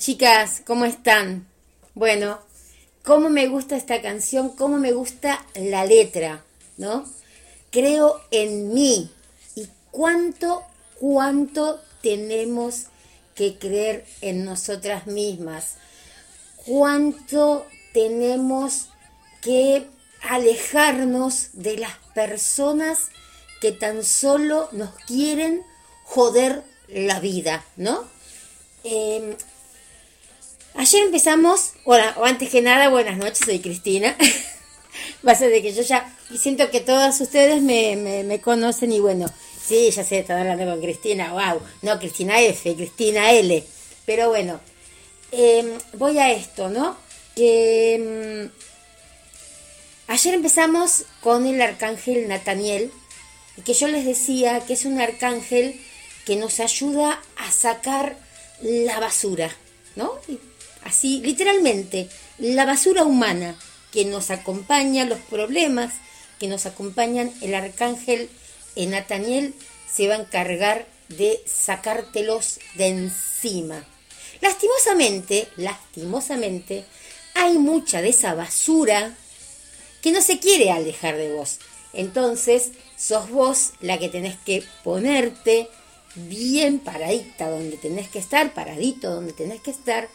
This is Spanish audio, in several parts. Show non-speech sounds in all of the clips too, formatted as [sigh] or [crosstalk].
chicas, ¿cómo están? Bueno, cómo me gusta esta canción, cómo me gusta la letra, ¿no? Creo en mí y cuánto, cuánto tenemos que creer en nosotras mismas, cuánto tenemos que alejarnos de las personas que tan solo nos quieren joder la vida, ¿no? Eh, ayer empezamos, bueno, antes que nada, buenas noches, soy Cristina. [laughs] Va a ser de que yo ya, siento que todas ustedes me, me, conocen y bueno, sí, ya sé, están hablando con Cristina, wow, no, Cristina F, Cristina L. Pero bueno, eh, voy a esto, ¿no? Que mm, ayer empezamos con el arcángel Nataniel, que yo les decía que es un arcángel que nos ayuda a sacar la basura, ¿no? Así, literalmente, la basura humana que nos acompaña, los problemas que nos acompañan, el arcángel en Nataniel se va a encargar de sacártelos de encima. Lastimosamente, lastimosamente, hay mucha de esa basura que no se quiere alejar de vos. Entonces, sos vos la que tenés que ponerte bien paradita donde tenés que estar, paradito donde tenés que estar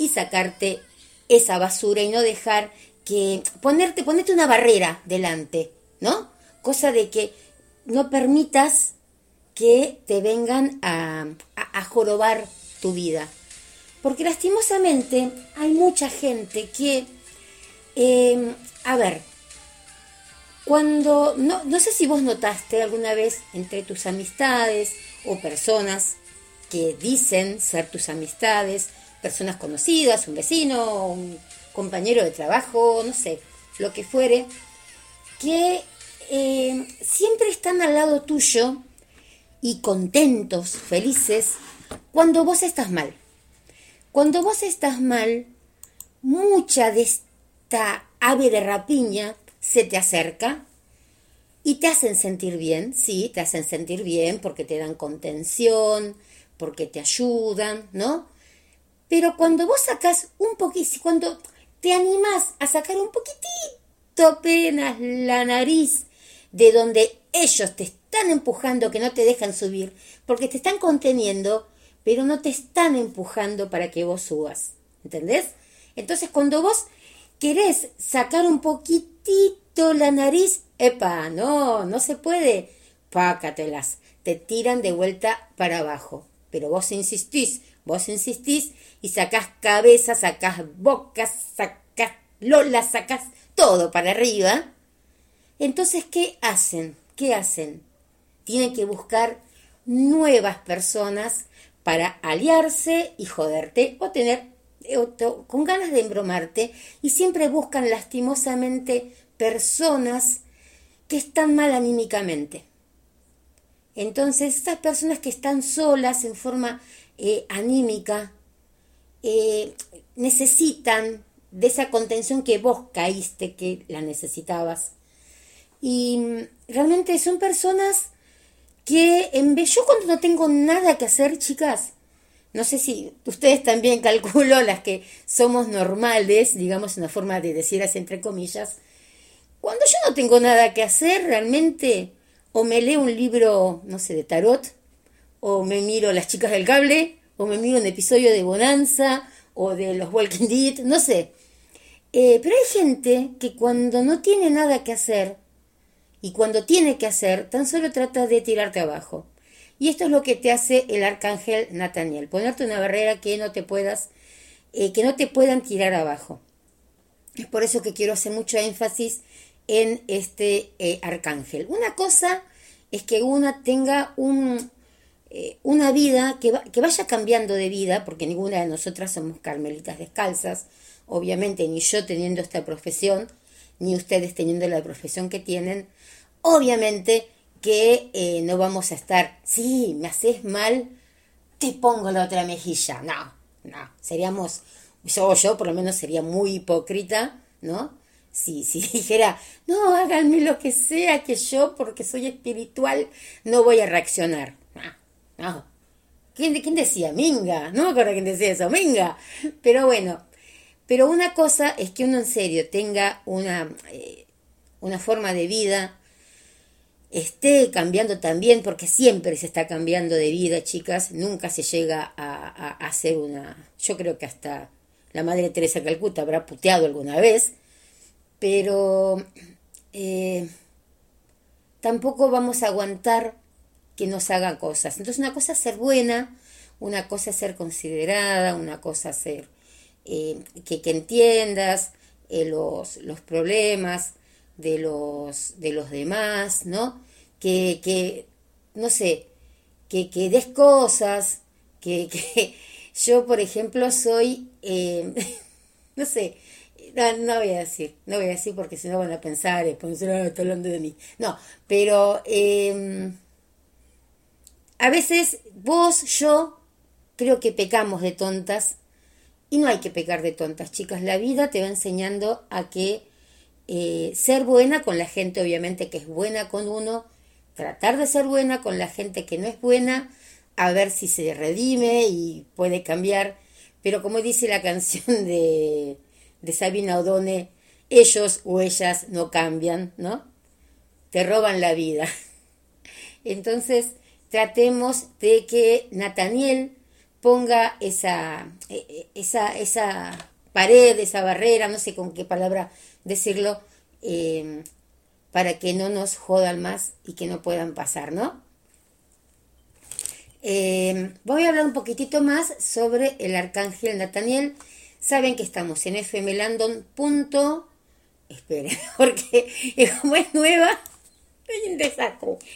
y sacarte esa basura y no dejar que ponerte ponerte una barrera delante, ¿no? Cosa de que no permitas que te vengan a, a, jorobar tu vida. Porque lastimosamente hay mucha gente que, eh, a ver, cuando, no, no sé si vos notaste alguna vez entre tus amistades o personas que dicen ser tus amistades, personas conocidas, un vecino, un compañero de trabajo, no sé, lo que fuere, que eh, siempre están al lado tuyo y contentos, felices, cuando vos estás mal. Cuando vos estás mal, mucha de esta ave de rapiña se te acerca y te hacen sentir bien, sí, te hacen sentir bien porque te dan contención, porque te ayudan, ¿no? Pero cuando vos sacas un poquito, cuando te animás a sacar un poquitito apenas la nariz de donde ellos te están empujando, que no te dejan subir, porque te están conteniendo, pero no te están empujando para que vos subas, ¿entendés? Entonces cuando vos querés sacar un poquitito la nariz, epa, no, no se puede, pácatelas, te tiran de vuelta para abajo, pero vos insistís, vos insistís y sacás cabeza, sacás boca, sacás lola, sacás todo para arriba. Entonces, ¿qué hacen? ¿Qué hacen? Tienen que buscar nuevas personas para aliarse y joderte o tener con ganas de embromarte y siempre buscan lastimosamente personas que están mal anímicamente. Entonces, estas personas que están solas en forma eh, anímica eh, necesitan de esa contención que vos caíste, que la necesitabas. Y mm, realmente son personas que en vez, yo cuando no tengo nada que hacer, chicas, no sé si ustedes también [laughs] calculo las que somos normales, digamos una forma de decir así entre comillas, cuando yo no tengo nada que hacer realmente, o me leo un libro, no sé, de tarot, o me miro Las chicas del cable, o me miro un episodio de Bonanza, o de los Walking Dead, no sé. Eh, pero hay gente que cuando no tiene nada que hacer, y cuando tiene que hacer, tan solo trata de tirarte abajo. Y esto es lo que te hace el arcángel Nathaniel, ponerte una barrera que no te puedas, eh, que no te puedan tirar abajo. Es por eso que quiero hacer mucho énfasis en este eh, arcángel. Una cosa es que una tenga un, eh, una vida que, que vaya cambiando de vida, porque ninguna de nosotras somos carmelitas descalzas, obviamente ni yo teniendo esta profesión, ni ustedes teniendo la profesión que tienen, obviamente que eh, no vamos a estar, sí, me haces mal, te pongo la otra mejilla. No, no, seríamos, yo, yo por lo menos sería muy hipócrita, ¿no? Si, si [laughs] dijera, no, háganme lo que sea, que yo, porque soy espiritual, no voy a reaccionar. No. ¿Quién, decía? Minga, no me acuerdo quién decía eso, Minga. Pero bueno, pero una cosa es que uno en serio tenga una, eh, una forma de vida esté cambiando también, porque siempre se está cambiando de vida, chicas, nunca se llega a, hacer una... Yo creo que hasta la Madre Teresa Calcuta habrá puteado alguna vez, pero eh, tampoco vamos a aguantar que nos hagan cosas. Entonces una cosa es ser buena, una cosa es ser considerada, una cosa es ser eh, que, que, entiendas eh, los, los problemas, de los, de los demás, ¿no? Que, que no sé, que, que des cosas, que, [laughs] que yo, por ejemplo, soy, eh, [laughs] no sé, no, voy a decir, no voy a decir porque si no van a pensar, es ah, está hablando de mí. No, pero em, a veces vos, yo, creo que pecamos de tontas y no hay que pecar de tontas, chicas. La vida te va enseñando a que eh, ser buena con la gente, obviamente, que es buena con uno, tratar de ser buena con la gente que no es buena, a ver si se redime y puede cambiar. Pero como dice la canción de, de Sabina Odone, ellos o ellas no cambian, ¿no? Te roban la vida. [laughs] Entonces, tratemos de que Nathaniel ponga esa, e, e, esa, esa pared, esa barrera, no sé con qué palabra decirlo, eh, para que no nos jodan más y que no puedan pasar, ¿no? Eh, voy a hablar un poquitito más sobre el arcángel Nathaniel. Saben que estamos en fmlandon. Esperen, [laughs] porque como es nueva,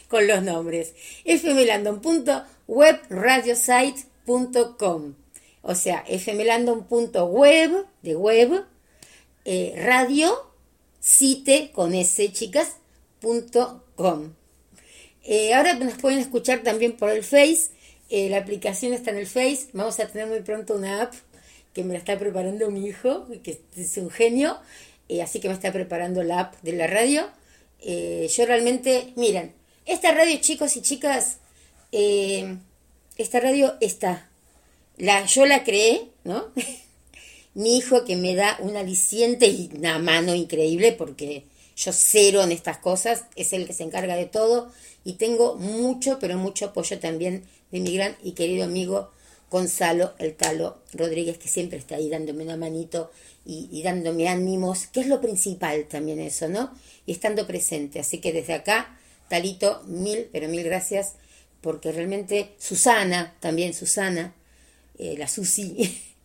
con los nombres. fmlandon.webradiosite.com O sea, fmlandon.web, de web, eh, radio cite con s chicas eh, ahora nos pueden escuchar también por el Face. Eh, la aplicación está en el Face. Vamos a tener muy pronto una app que me la está preparando mi hijo, que es un genio. Eh, así que me está preparando la app de la radio. Yo realmente, miren, esta radio, chicos y chicas, esta radio está. La, yo la creé, ¿no? [laughs] mi hijo que me da un aliciente y una mano increíble porque yo cero en estas cosas, es el que se encarga de todo y tengo mucho, pero mucho apoyo también de mi gran y querido amigo Gonzalo El Talo Rodríguez, que siempre está ahí dándome una manito y, y, dándome ánimos, que es lo principal también eso, ¿no? Y estando presente. Así que desde acá, Talito, mil, pero mil gracias, porque realmente Susana, también Susana, eh, la Susi, [laughs]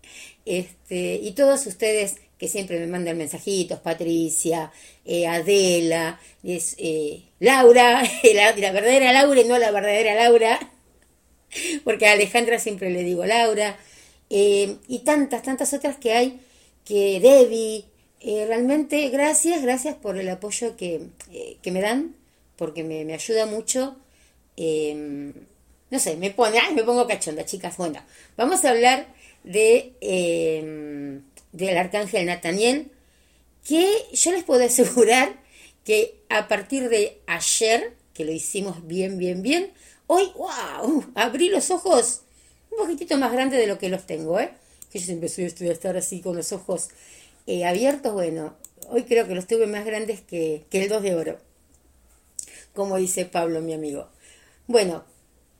Este, y todos ustedes que siempre me mandan mensajitos, Patricia, eh, Adela, es, eh, Laura, [laughs] la, la, verdadera Laura y no la verdadera Laura, [laughs] porque a Alejandra siempre le digo Laura, eh, y tantas, tantas otras que hay, que Debbie, realmente gracias, gracias por el apoyo que, que me dan, porque me, me ayuda mucho. no sé, me pone, ay, me pongo cachonda, chicas. Bueno, vamos a hablar de, em, del arcángel Nathaniel, que yo les puedo asegurar que a partir de ayer, que lo hicimos bien, bien, bien, hoy, wow, abrí los ojos un poquitito más grandes de lo que los tengo, ¿eh? Que yo siempre soy a estar así con los ojos eh, abiertos, bueno, hoy creo que los tuve más grandes que, que el 2 de oro, como dice Pablo, mi amigo. Bueno,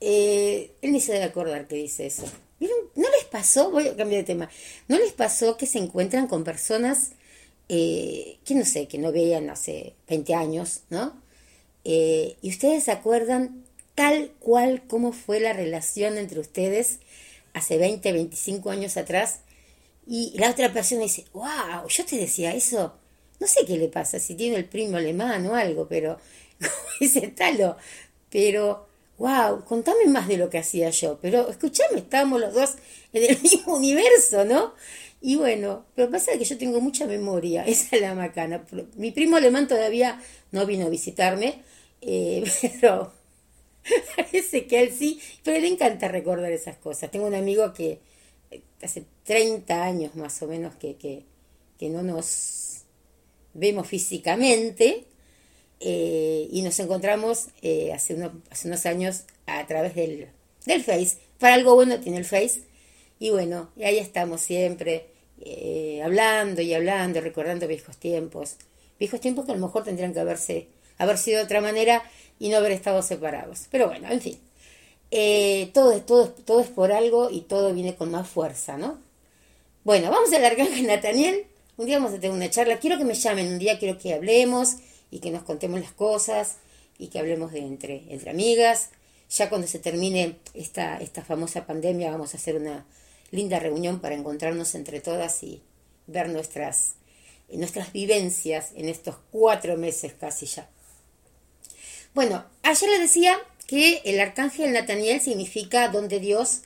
eh, él ni se debe acordar que dice eso. ¿No les pasó? Voy a cambiar de tema. ¿No les pasó que se encuentran con personas eh, que no sé, que no veían hace 20 años, ¿no? Y ustedes se acuerdan tal cual como fue la relación entre ustedes hace 20, 25 años atrás. Y la otra persona dice, wow, yo te decía eso. No sé qué le pasa, si tiene el primo alemán o algo, pero [laughs] dice talo. Pero wow, contame más de lo que hacía yo, pero escuchame, estábamos los dos en el [laughs] mismo universo, ¿no? Y bueno, pero pasa que yo tengo mucha memoria, [laughs] esa es la macana. Mi primo alemán todavía no vino a visitarme, eh, pero [laughs] parece que él sí, pero le encanta recordar esas cosas. Tengo un amigo que eh, hace 30 años más o menos que, que, que no nos vemos físicamente, eh, y nos encontramos eh, hace, hace unos años a través del, del Face. Para algo bueno tiene el Face. Y bueno, y ahí estamos siempre eh, hablando y hablando, recordando viejos tiempos. Viejos tiempos que a lo mejor tendrían que haberse, haber sido de otra manera y no haber estado separados. Pero bueno, en fin. todo, todo, todo es por algo y todo viene con más fuerza, ¿no? Bueno, vamos a alargar con Nathaniel. Un día vamos a tener una charla. Quiero que me llamen un día, quiero que hablemos y que nos contemos las cosas y que hablemos de entre, entre amigas. Ya cuando se termine esta, esta famosa pandemia vamos a hacer una linda reunión para encontrarnos entre todas y ver nuestras, nuestras vivencias en estos cuatro meses casi ya. Bueno, ayer le decía que el arcángel Nataniel significa don de Dios,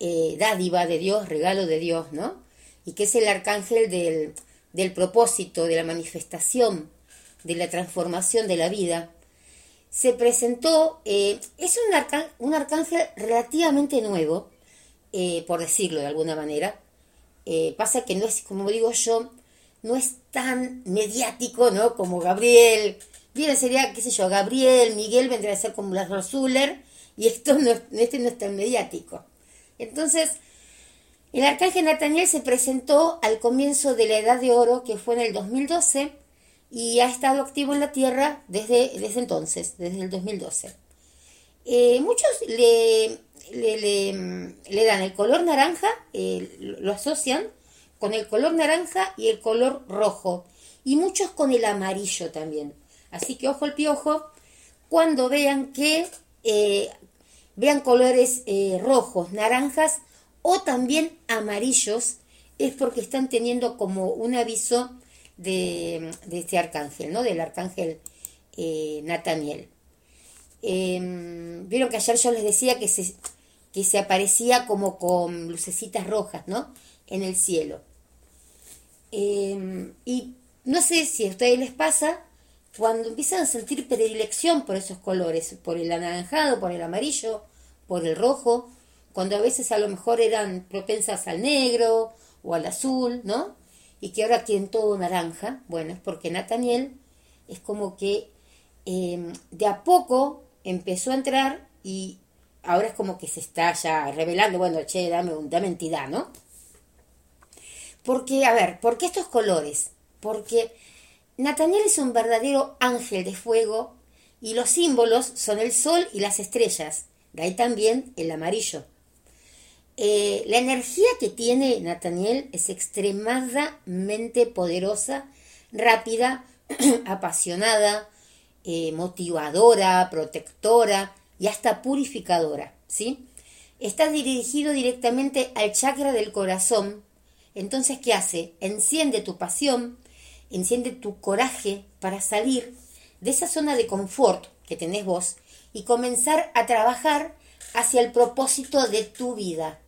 eh, dádiva de Dios, regalo de Dios, ¿no? Y que es el arcángel del, del propósito, de la manifestación, de la transformación de la vida, se presentó, eh, es un, un, arcángel relativamente nuevo, eh, por decirlo de alguna manera. Pasa que no es, como digo yo, no es tan mediático, ¿no? Como Gabriel. Sería, qué sé yo, Gabriel, Miguel vendría a ser como la Zuller, y esto este no es tan mediático. Entonces, el arcángel Nathaniel se presentó al comienzo de la Edad de Oro, que fue en el 2012, y ha estado activo en la Tierra desde, desde entonces, desde el 2012. Eh, muchos le, le, dan el color naranja, lo asocian con el color naranja y el color rojo, y muchos con el amarillo también. Así que ojo el piojo, cuando vean que eh, vean colores eh, rojos, naranjas o también amarillos, es porque están teniendo como un aviso de, este arcángel, ¿no? Del arcángel eh, Nataniel. Em, vieron que ayer yo les decía que se, que se aparecía como con lucecitas rojas, ¿no? En el cielo. Em, y no sé si a ustedes les pasa, cuando empiezan a sentir predilección por esos colores, por el anaranjado, por el amarillo, por el rojo, cuando a veces a lo mejor eran propensas al negro o al azul, ¿no? y que ahora tienen todo naranja, bueno, es porque Nathaniel es como que em, de a poco empezó a entrar y ahora es como que se está ya revelando, bueno, che, dame, dame entidad, ¿no? Porque, a ver, ¿por qué estos colores? Porque Nathaniel es un verdadero ángel de fuego y los símbolos son el sol y las estrellas, de ahí también el amarillo. Eh, la energía que tiene Nathaniel es extremadamente poderosa, rápida, [clears throat] apasionada, eh, motivadora, protectora y hasta purificadora. ¿sí? Está dirigido directamente al chakra del corazón. Entonces, ¿qué hace? Enciende tu pasión, enciende tu coraje para salir de esa zona de confort que tenés vos y comenzar a trabajar hacia el propósito de tu vida.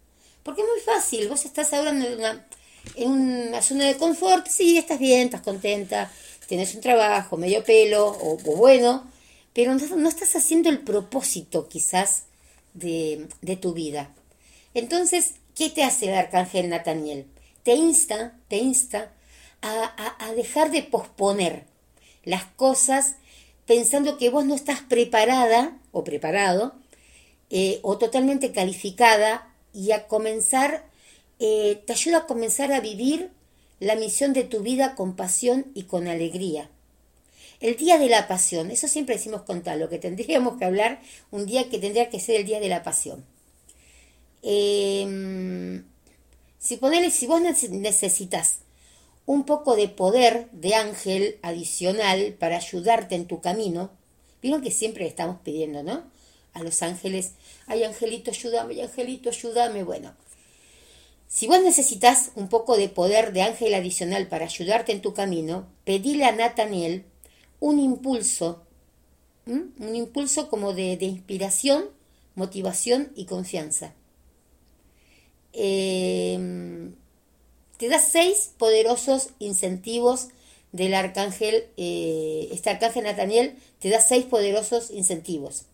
Porque es muy fácil, vos estás ahora en una, en una zona de confort, sí, estás bien, estás contenta, tienes un trabajo, medio pelo o, bueno, pero no, estás haciendo el propósito quizás de, tu vida. Entonces, ¿qué te hace el arcángel Nathaniel? Te insta, te insta a, dejar de posponer las cosas pensando que vos no estás preparada o preparado eh, o totalmente calificada y a comenzar, eh, te ayuda a comenzar a vivir la misión de tu vida con pasión y con alegría. El día de la pasión, eso siempre decimos contar, lo que tendríamos que hablar un día que tendría que ser el día de la pasión. Em, si, si vos necesitas un poco de poder de ángel adicional para ayudarte en tu camino, vieron que siempre estamos pidiendo, ¿no? A los ángeles, ay angelito, ayúdame, ay angelito, ayúdame. Bueno, si vos necesitas un poco de poder de ángel adicional para ayudarte en tu camino, pedile a Nathaniel un impulso, un impulso como de, inspiración, motivación y confianza. Em, te da seis poderosos incentivos del arcángel, eh, este arcángel Nathaniel te da seis poderosos incentivos.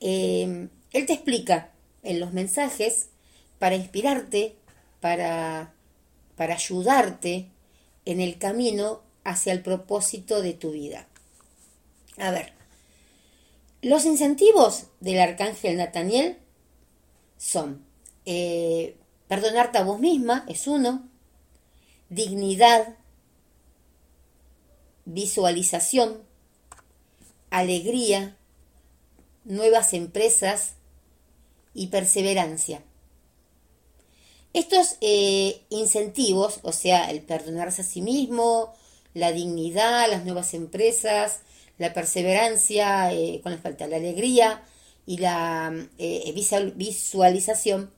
Em, él te explica en los mensajes para inspirarte, para, para ayudarte en el camino hacia el propósito de tu vida. A ver, los incentivos del arcángel Nathaniel son eh, perdonarte a vos misma, es uno, dignidad, visualización, alegría, nuevas empresas y perseverancia. Estos eh, incentivos, o sea, el perdonarse a sí mismo, la dignidad, las nuevas empresas, la perseverancia, eh, con la falta la alegría y la eh, visualización,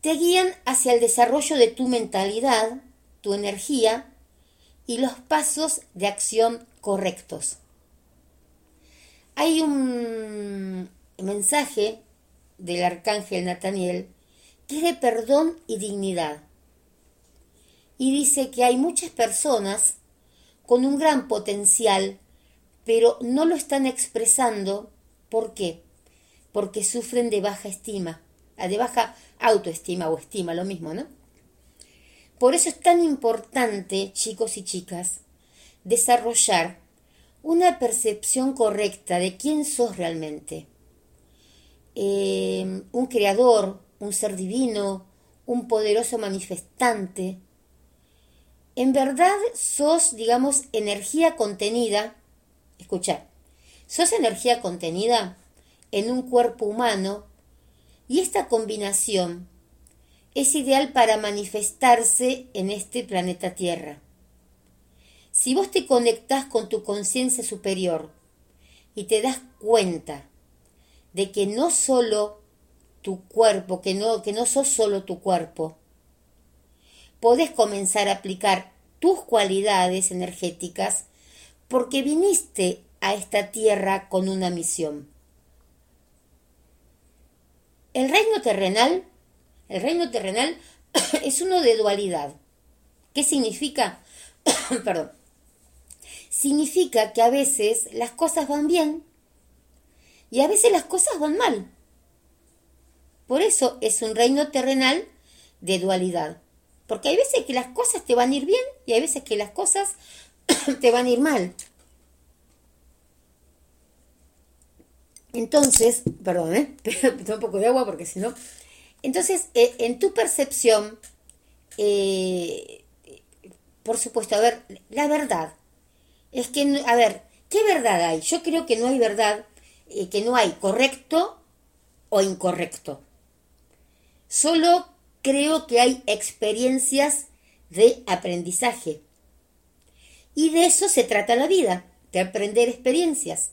te guían hacia el desarrollo de tu mentalidad, tu energía y los pasos de acción correctos. Hay un mensaje del arcángel Nathaniel que es de perdón y dignidad y dice que hay muchas personas con un gran potencial, pero no lo están expresando. ¿Por qué? Porque sufren de baja estima, de baja autoestima o estima, lo mismo, ¿no? Por eso es tan importante, chicos y chicas, desarrollar una percepción correcta de quién sos realmente. Eh, un creador, un ser divino, un poderoso manifestante, en verdad sos, digamos, energía contenida, escucha, sos energía contenida en un cuerpo humano y esta combinación es ideal para manifestarse en este planeta Tierra. Si vos te conectás con tu conciencia superior y te das cuenta de que no solo tu cuerpo, que no, que no sos solo tu cuerpo, podés comenzar a aplicar tus cualidades energéticas porque viniste a esta tierra con una misión. El reino terrenal, el reino terrenal [coughs] es uno de dualidad. ¿Qué significa? [coughs] Perdón. Significa que a veces las cosas van bien y a veces las cosas van mal. Por eso es un reino terrenal de dualidad. Porque hay veces que las cosas te van a ir bien y hay veces que las cosas [coughs] te van a ir mal. Entonces, perdón, ¿eh? [laughs] un poco de agua porque si no... Entonces, eh, en tu percepción, eh, por supuesto, a ver, la verdad, es que, a ver, ¿qué verdad hay? Yo creo que no hay verdad, eh, que no hay correcto o incorrecto. Solo creo que hay experiencias de aprendizaje. Y de eso se trata la vida, de aprender experiencias.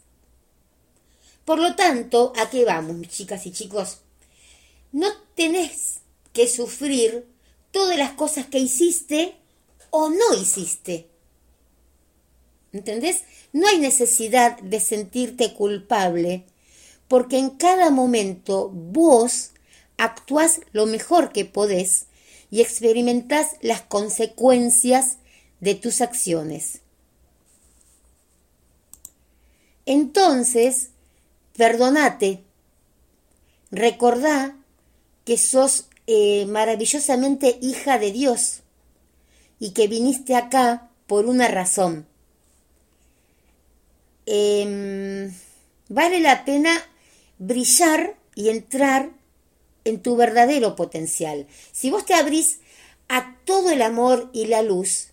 Por lo tanto, ¿a qué vamos, chicas y chicos? No tenés que sufrir todas las cosas que hiciste o no hiciste. ¿Entendés? No hay necesidad de sentirte culpable, porque en cada momento vos actúas lo mejor que podés y experimentas las consecuencias de tus acciones. Entonces, perdonate, recordá que sos eh, maravillosamente hija de Dios y que viniste acá por una razón. Em, vale la pena brillar y entrar en tu verdadero potencial. Si vos te abrís a todo el amor y la luz,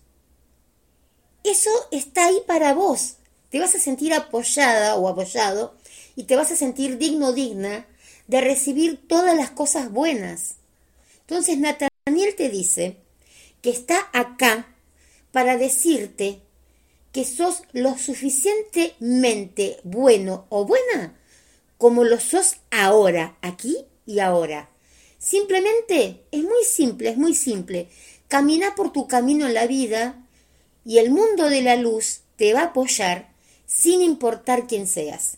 eso está ahí para vos. Te vas a sentir apoyada o apoyado y te vas a sentir digno digna de recibir todas las cosas buenas. Entonces Nathaniel te dice que está acá para decirte que sos lo suficientemente bueno o buena como lo sos ahora, aquí y ahora. Simplemente es muy simple, es muy simple. Camina por tu camino en la vida y el mundo de la luz te va a apoyar sin importar quién seas.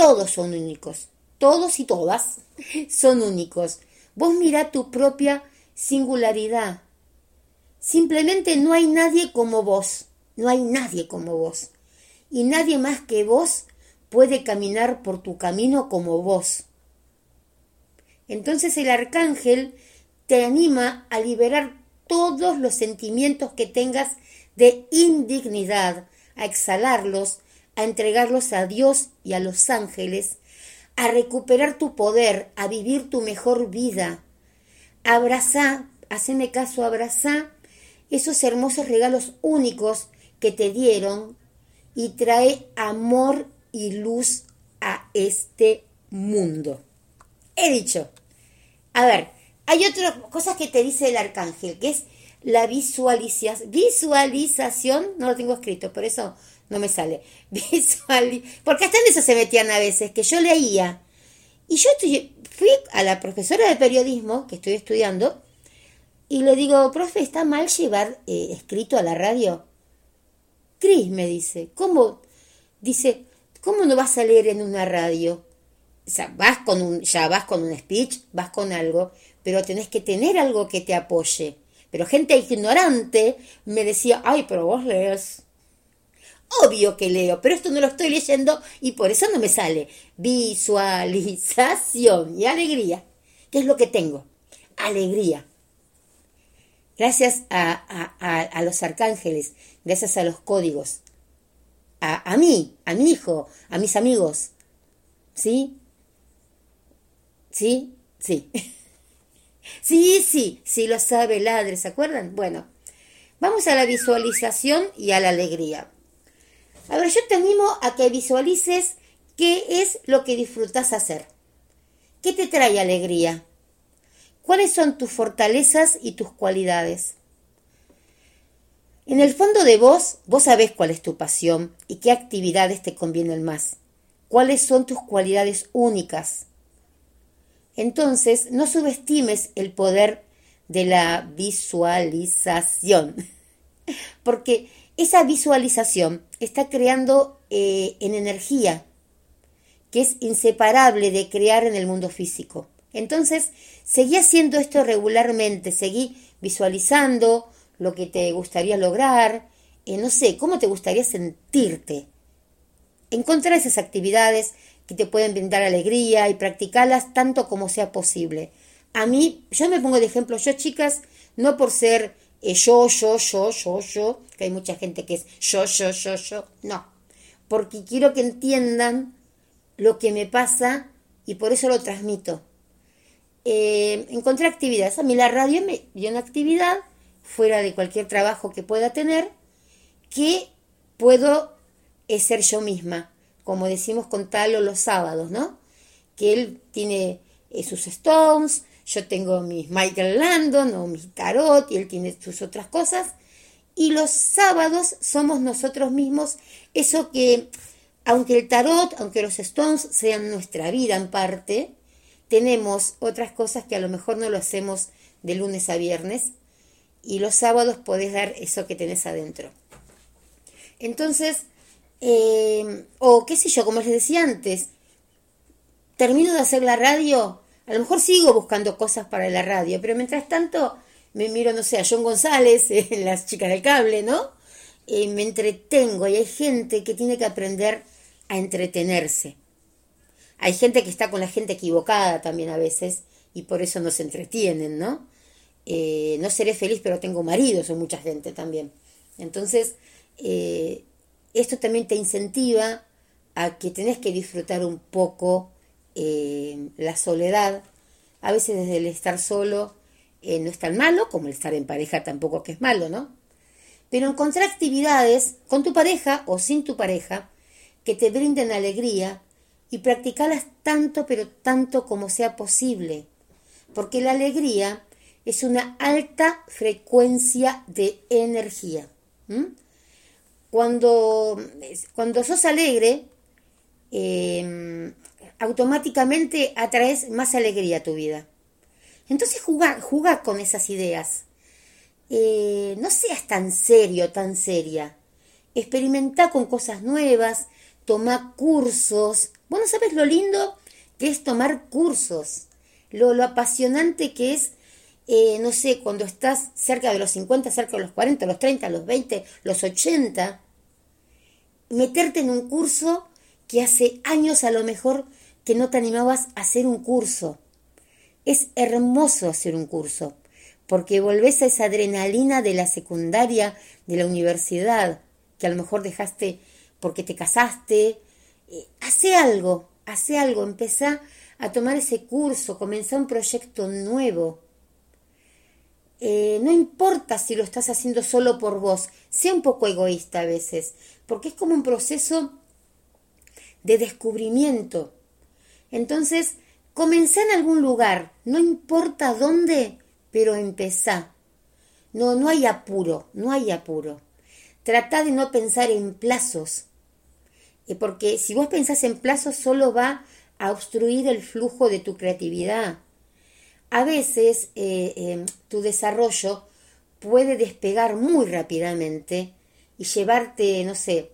Todos son únicos, todos y todas [laughs] son únicos. Vos mira tu propia singularidad. Simplemente no hay nadie como vos, no hay nadie como vos. Y nadie más que vos puede caminar por tu camino como vos. Entonces el arcángel te anima a liberar todos los sentimientos que tengas de indignidad, a exhalarlos, a entregarlos a Dios y a los ángeles, a recuperar tu poder, a vivir tu mejor vida. Abraza, haceme caso, abraza esos hermosos regalos únicos que te dieron y trae amor y luz a este mundo. He dicho. A ver, hay otras cosas que te dice el arcángel, que es la visualización. Visualización, no lo tengo escrito, por eso no me sale. [laughs] Visual, porque hasta en eso se metían a veces, que yo leía. Y yo fui a la profesora de periodismo que estoy estudiando y le digo, profe, ¿está mal llevar eh, escrito a la radio? Cris me dice, ¿cómo? Dice, ¿cómo no vas a leer en una radio? O sea, vas con un, ya vas con un speech, vas con algo, pero tenés que tener algo que te apoye. Pero gente ignorante me decía, ay, pero vos lees. Obvio que leo, pero esto no lo estoy leyendo y por eso no me sale. Visualización y alegría. ¿Qué es lo que tengo? Alegría. Gracias a, los arcángeles, gracias a los códigos, a, a mí, a mi hijo, a mis amigos. ¿Sí? ¿Sí? Sí. [laughs] sí, sí, sí lo sabe Ladre, ¿se acuerdan? Bueno, vamos a la visualización y a la alegría. A ver, yo te animo a que visualices qué es lo que disfrutas hacer. ¿Qué te trae alegría? ¿Cuáles son tus fortalezas y tus cualidades? En el fondo de vos, vos sabés cuál es tu pasión y qué actividades te convienen más. ¿Cuáles son tus cualidades únicas? Entonces, no subestimes el poder de la visualización, [laughs] porque esa visualización está creando eh, en energía, que es inseparable de crear en el mundo físico. Entonces, seguí haciendo esto regularmente, seguí visualizando, lo que te gustaría lograr, eh, no sé, cómo te gustaría sentirte. Encontrar esas actividades que te pueden brindar alegría y practicarlas tanto como sea posible. A mí, yo me pongo de ejemplo, yo chicas, no por ser yo, yo, yo, yo, yo, que hay mucha gente que es yo, yo, yo, yo, no, porque quiero que entiendan lo que me pasa y por eso lo transmito. Eh, encontré actividades, a mí la radio me dio una actividad fuera de cualquier trabajo que pueda tener, que puedo eh, ser yo misma, como decimos con Talo los sábados, ¿no? Que él tiene eh, sus Stones, yo tengo mis Michael Landon o mis Tarot y él tiene sus otras cosas. Y los sábados somos nosotros mismos, eso que, aunque el Tarot, aunque los Stones sean nuestra vida en parte, tenemos otras cosas que a lo mejor no lo hacemos de lunes a viernes, y los sábados podés dar eso que tenés adentro. Entonces, eh, o qué sé yo, como les decía antes, termino de hacer la radio, a lo mejor sigo buscando cosas para la radio, pero mientras tanto me miro, no sé, a John González, [laughs] en las chicas del cable, ¿no? Eh, me entretengo y hay gente que tiene que aprender a entretenerse. Hay gente que está con la gente equivocada también a veces y por eso no se entretienen, ¿no? Eh, no seré feliz, pero tengo marido, son mucha gente también. Entonces, eh, esto también te incentiva a que tenés que disfrutar un poco eh, la soledad. A veces desde el estar solo eh, no es tan malo, como el estar en pareja tampoco que es malo, ¿no? Pero encontrar actividades con tu pareja o sin tu pareja que te brinden alegría y practicarlas tanto pero tanto como sea posible, porque la alegría es una alta frecuencia de energía. Cuando, cuando sos alegre, em, automáticamente atraes más alegría a tu vida. Entonces jugar, jugar con esas ideas. Eh, no seas tan serio, tan seria. Experimenta con cosas nuevas, toma cursos. Bueno, ¿sabes lo lindo que es tomar cursos? Lo, lo apasionante que es, eh, no sé, cuando estás cerca de los 50, cerca de los 40, los 30, los 20, los 80, meterte en un curso que hace años a lo mejor que no te animabas a hacer un curso. Es hermoso hacer un curso porque volvés a esa adrenalina de la secundaria, de la universidad, que a lo mejor dejaste porque te casaste. Eh, hace algo, hace algo, empezá a tomar ese curso, comenzá un proyecto nuevo. Eh, no importa si lo estás haciendo solo por vos, sea un poco egoísta a veces, porque es como un proceso de descubrimiento. Entonces, comenzá en algún lugar, no importa dónde, pero empezá. No, no hay apuro, no hay apuro. Trata de no pensar en plazos, eh, porque si vos pensás en plazos solo va a obstruir el flujo de tu creatividad. A veces eh, em, tu desarrollo puede despegar muy rápidamente y llevarte, no sé,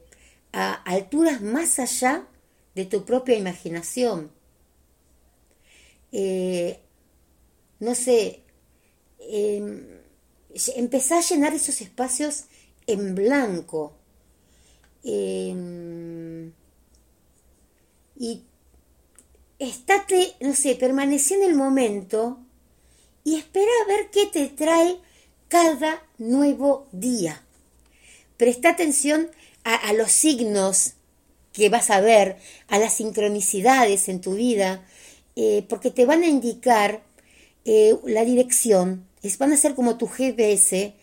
a alturas más allá de tu propia imaginación. Eh, no sé, eh, empezá a llenar esos espacios en blanco. Em, y estate, no sé, permanece en el momento y espera a ver qué te trae cada nuevo día. Presta atención a, los signos que vas a ver, a las sincronicidades en tu vida, eh, porque te van a indicar eh, la dirección, es, van a ser como tu GPS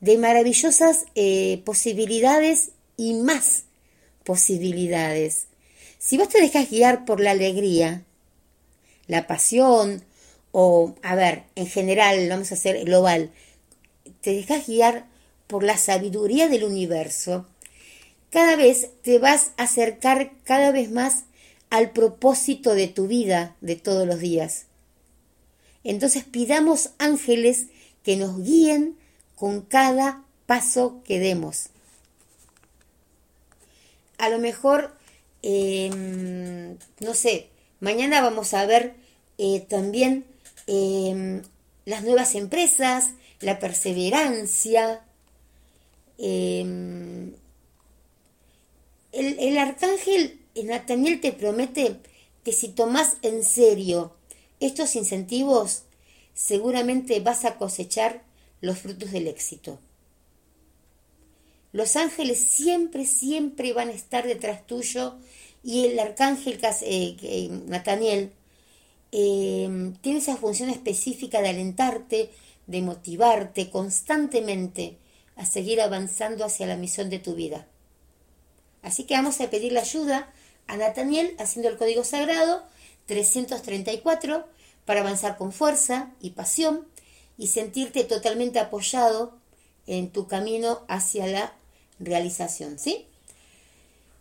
de maravillosas eh, posibilidades y más posibilidades. Si vos te dejas guiar por la alegría, la pasión, o, a ver, en general, vamos a hacer global, te dejas guiar por la sabiduría del universo, cada vez te vas a acercar cada vez más al propósito de tu vida de todos los días. Entonces pidamos ángeles que nos guíen con cada paso que demos. A lo mejor, em, no sé, mañana vamos a ver eh, también em, las nuevas empresas, la perseverancia. Em, el, el arcángel Nathaniel te promete que si tomas en serio estos incentivos seguramente vas a cosechar los frutos del éxito. Los ángeles siempre, siempre van a estar detrás tuyo y el arcángel eh, Nathaniel eh, tiene esa función específica de alentarte, de motivarte constantemente a seguir avanzando hacia la misión de tu vida. Así que vamos a pedir la ayuda a Nathaniel haciendo el código sagrado 334 para avanzar con fuerza y pasión y sentirte totalmente apoyado en tu camino hacia la realización, ¿sí?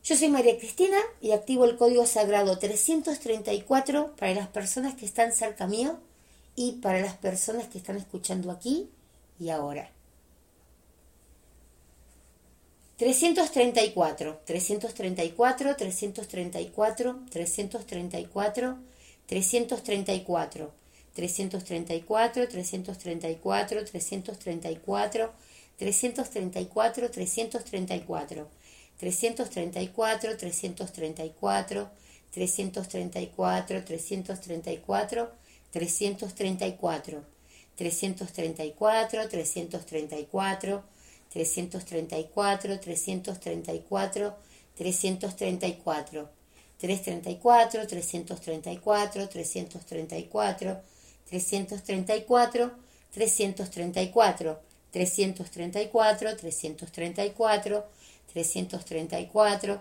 Yo soy María Cristina y activo el código sagrado 334 para las personas que están cerca mío y para las personas que están escuchando aquí y ahora. 334, 334, 334, 334, 334, 334, 334, 334, 334, 334, 334, 334, 334, 334, 334, 334, 334, 334, 334, 334, 334, 334, 334, 334, 334, 334, 334, 334, 334,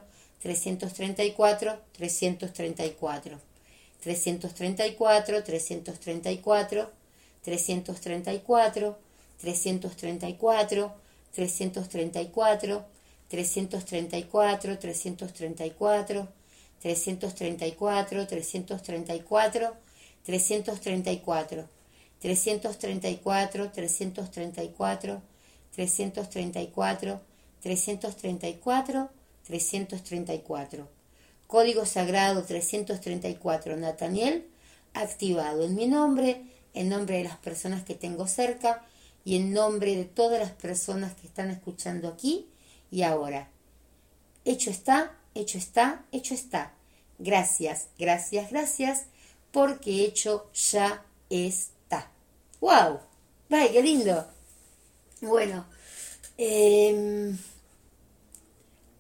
334, 334, 334, 334, 334, 334, 334, 334, 334, 334, 334, 334, 334, 334, 334, 334. Código Sagrado 334, Nathaniel, activado en mi nombre, en nombre de las personas que tengo cerca y en nombre de todas las personas que están escuchando aquí y ahora. Hecho está, hecho está, hecho está. Gracias, gracias, gracias, porque hecho ya está. ¡Wow! ¡Vaya, qué lindo! Bueno, em,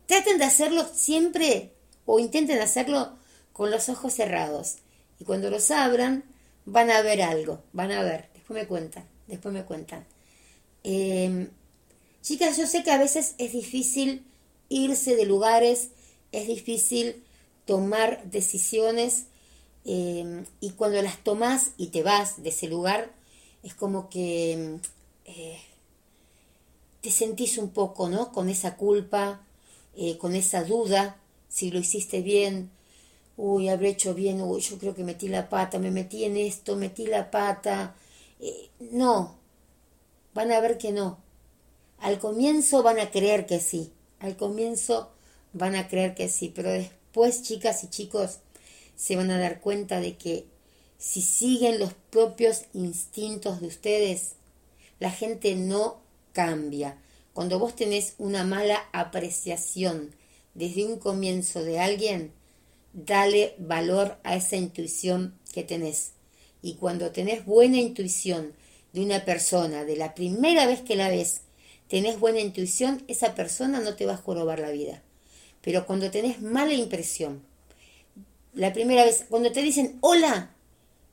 traten de hacerlo siempre o intenten hacerlo con los ojos cerrados. Y cuando los abran, van a ver algo, van a ver. Después me cuentan, después me cuentan. Em, chicas, yo sé que a veces es difícil irse de lugares, es difícil tomar decisiones em, y cuando las tomas y te vas de ese lugar, es como que eh, te sentís un poco, ¿no? Con esa culpa, eh, con esa duda, si lo hiciste bien, uy, habré hecho bien, uy, yo creo que metí la pata, me metí en esto, metí la pata. Eh, no, van a ver que no. Al comienzo van a creer que sí, al comienzo van a creer que sí, pero después, chicas y chicos, se van a dar cuenta de que si siguen los propios instintos de ustedes, la gente no cambia. Cuando vos tenés una mala apreciación desde un comienzo de alguien, dale valor a esa intuición que tenés. Y cuando tenés buena intuición de una persona, de la primera vez que la ves, tenés buena intuición, esa persona no te va a jorobar la vida. Pero cuando tenés mala impresión, la primera vez, cuando te dicen hola,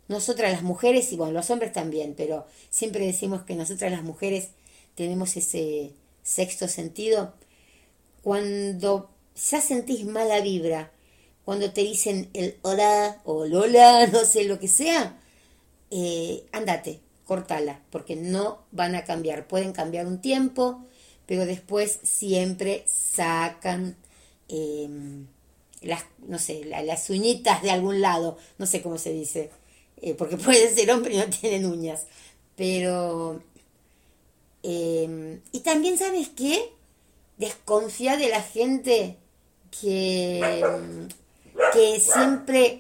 nosotras las mujeres, y bueno, los hombres también, pero siempre decimos que nosotras las mujeres tenemos ese sexto sentido. Cuando ya sentís mala vibra, cuando te dicen el hola o lola, [laughs] no sé lo que sea, eh, andate, cortala, porque no van a cambiar. Pueden cambiar un tiempo, pero después siempre sacan em, las, no sé, las uñitas de algún lado, no sé cómo se dice, eh, porque [laughs] pueden ser hombre y no tienen uñas. Pero, em, y también sabes qué, desconfía de la gente que, que siempre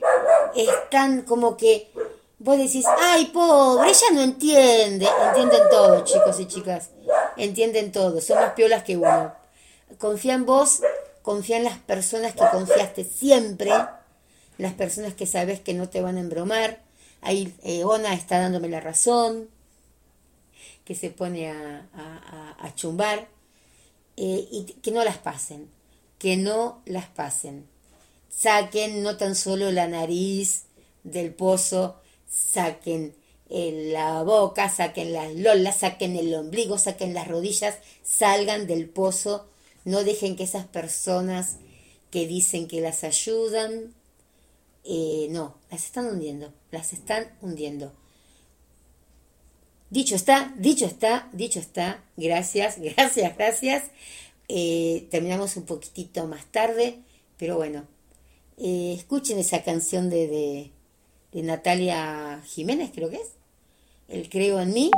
están como que vos decís, ay, pobre, ella no entiende. Entienden todo, chicos y chicas. Entienden todo. Son más piolas que uno. Confía en vos, confía en las personas que confiaste siempre, las personas que sabes que no te van a embromar. Ahí eh, Ona está dándome la razón, que se pone a, chumbar. Eh, y que no las pasen, que no las pasen. Saquen no tan solo la nariz del pozo, saquen eh, la boca, saquen las lolas, saquen el ombligo, saquen las rodillas, salgan del pozo, no dejen que esas personas que dicen que las ayudan, eh, no, las están hundiendo, las están hundiendo. Dicho está, dicho está, dicho está, gracias, [laughs] gracias, gracias. Eh, terminamos un poquitito más tarde, pero bueno, escuchen esa canción de de Natalia Jiménez, creo que es. El Creo en mí.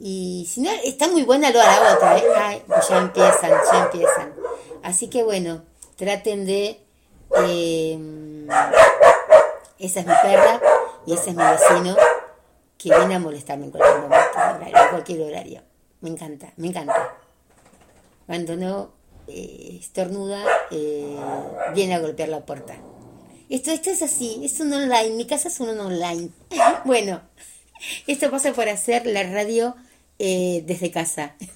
Y si no, está muy buena lo la otra, ¿eh? pues ya empiezan, ya empiezan. Así que bueno, traten de. Em, esa es mi perra y ese es mi vecino que viene a molestarme en cualquier momento, en cualquier horario. Me encanta, me encanta. Cuando no eh, estornuda, eh, viene a golpear la puerta. Esto, esto es así, es un online, mi casa es un online. [laughs] Bueno, esto pasa por hacer la radio eh, desde casa. [laughs]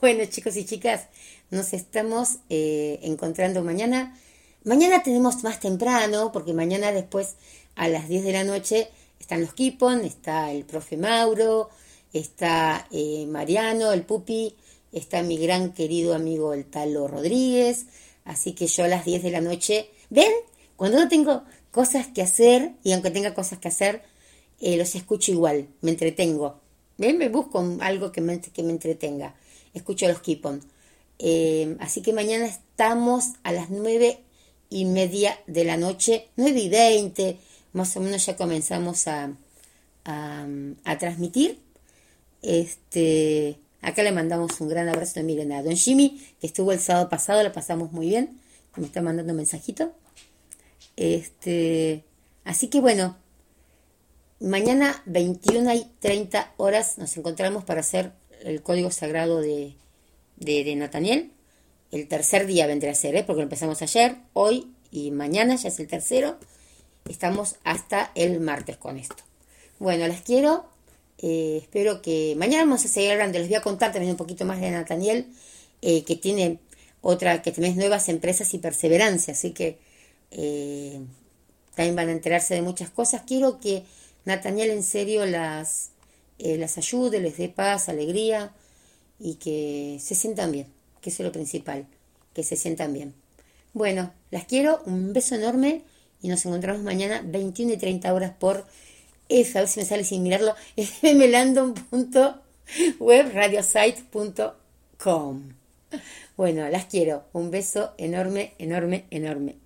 Bueno, chicos y chicas, nos estamos eh, encontrando mañana. Mañana tenemos más temprano, porque mañana después a las 10 de la noche Están los Kipon, está el profe Mauro, está eh, Mariano, el Pupi, está mi gran querido amigo el Talo Rodríguez. Así que yo a las 10 de la noche, ¿ven? Cuando no tengo cosas que hacer, y aunque tenga cosas que hacer, eh, los escucho igual, me entretengo. ¿Ven? Me busco algo que me, que me entretenga. Escucho los Kipon. Eh, así que mañana estamos a las nueve y media de la noche, nueve y veinte, más o menos ya comenzamos a, a, transmitir. Este, acá le mandamos un gran abrazo miren a don Jimmy, que estuvo el sábado pasado, lo pasamos muy bien, me está mandando un mensajito. Este, así que bueno, mañana 21 y 30 horas nos encontramos para hacer el código sagrado de, de, de Nathaniel. El tercer día vendrá a ser, ¿eh? porque lo empezamos ayer, hoy y mañana ya es el tercero. Estamos hasta el martes con esto. Bueno, las quiero. Eh, espero que mañana vamos a seguir hablando. Les voy a contar también un poquito más de Nathaniel, eh, que tiene otra, que tiene nuevas empresas y perseverancia. Así que eh, también van a enterarse de muchas cosas. Quiero que Nathaniel en serio las, las ayude, les dé paz, alegría y que se sientan bien, que eso es lo principal, que se sientan bien. Bueno, las quiero, un beso enorme y nos encontramos mañana 21 y 30 horas por F, a ver si me sale sin mirarlo, [laughs] fmlandon.webradiosite.com. Bueno, las quiero, un beso enorme, enorme, enorme.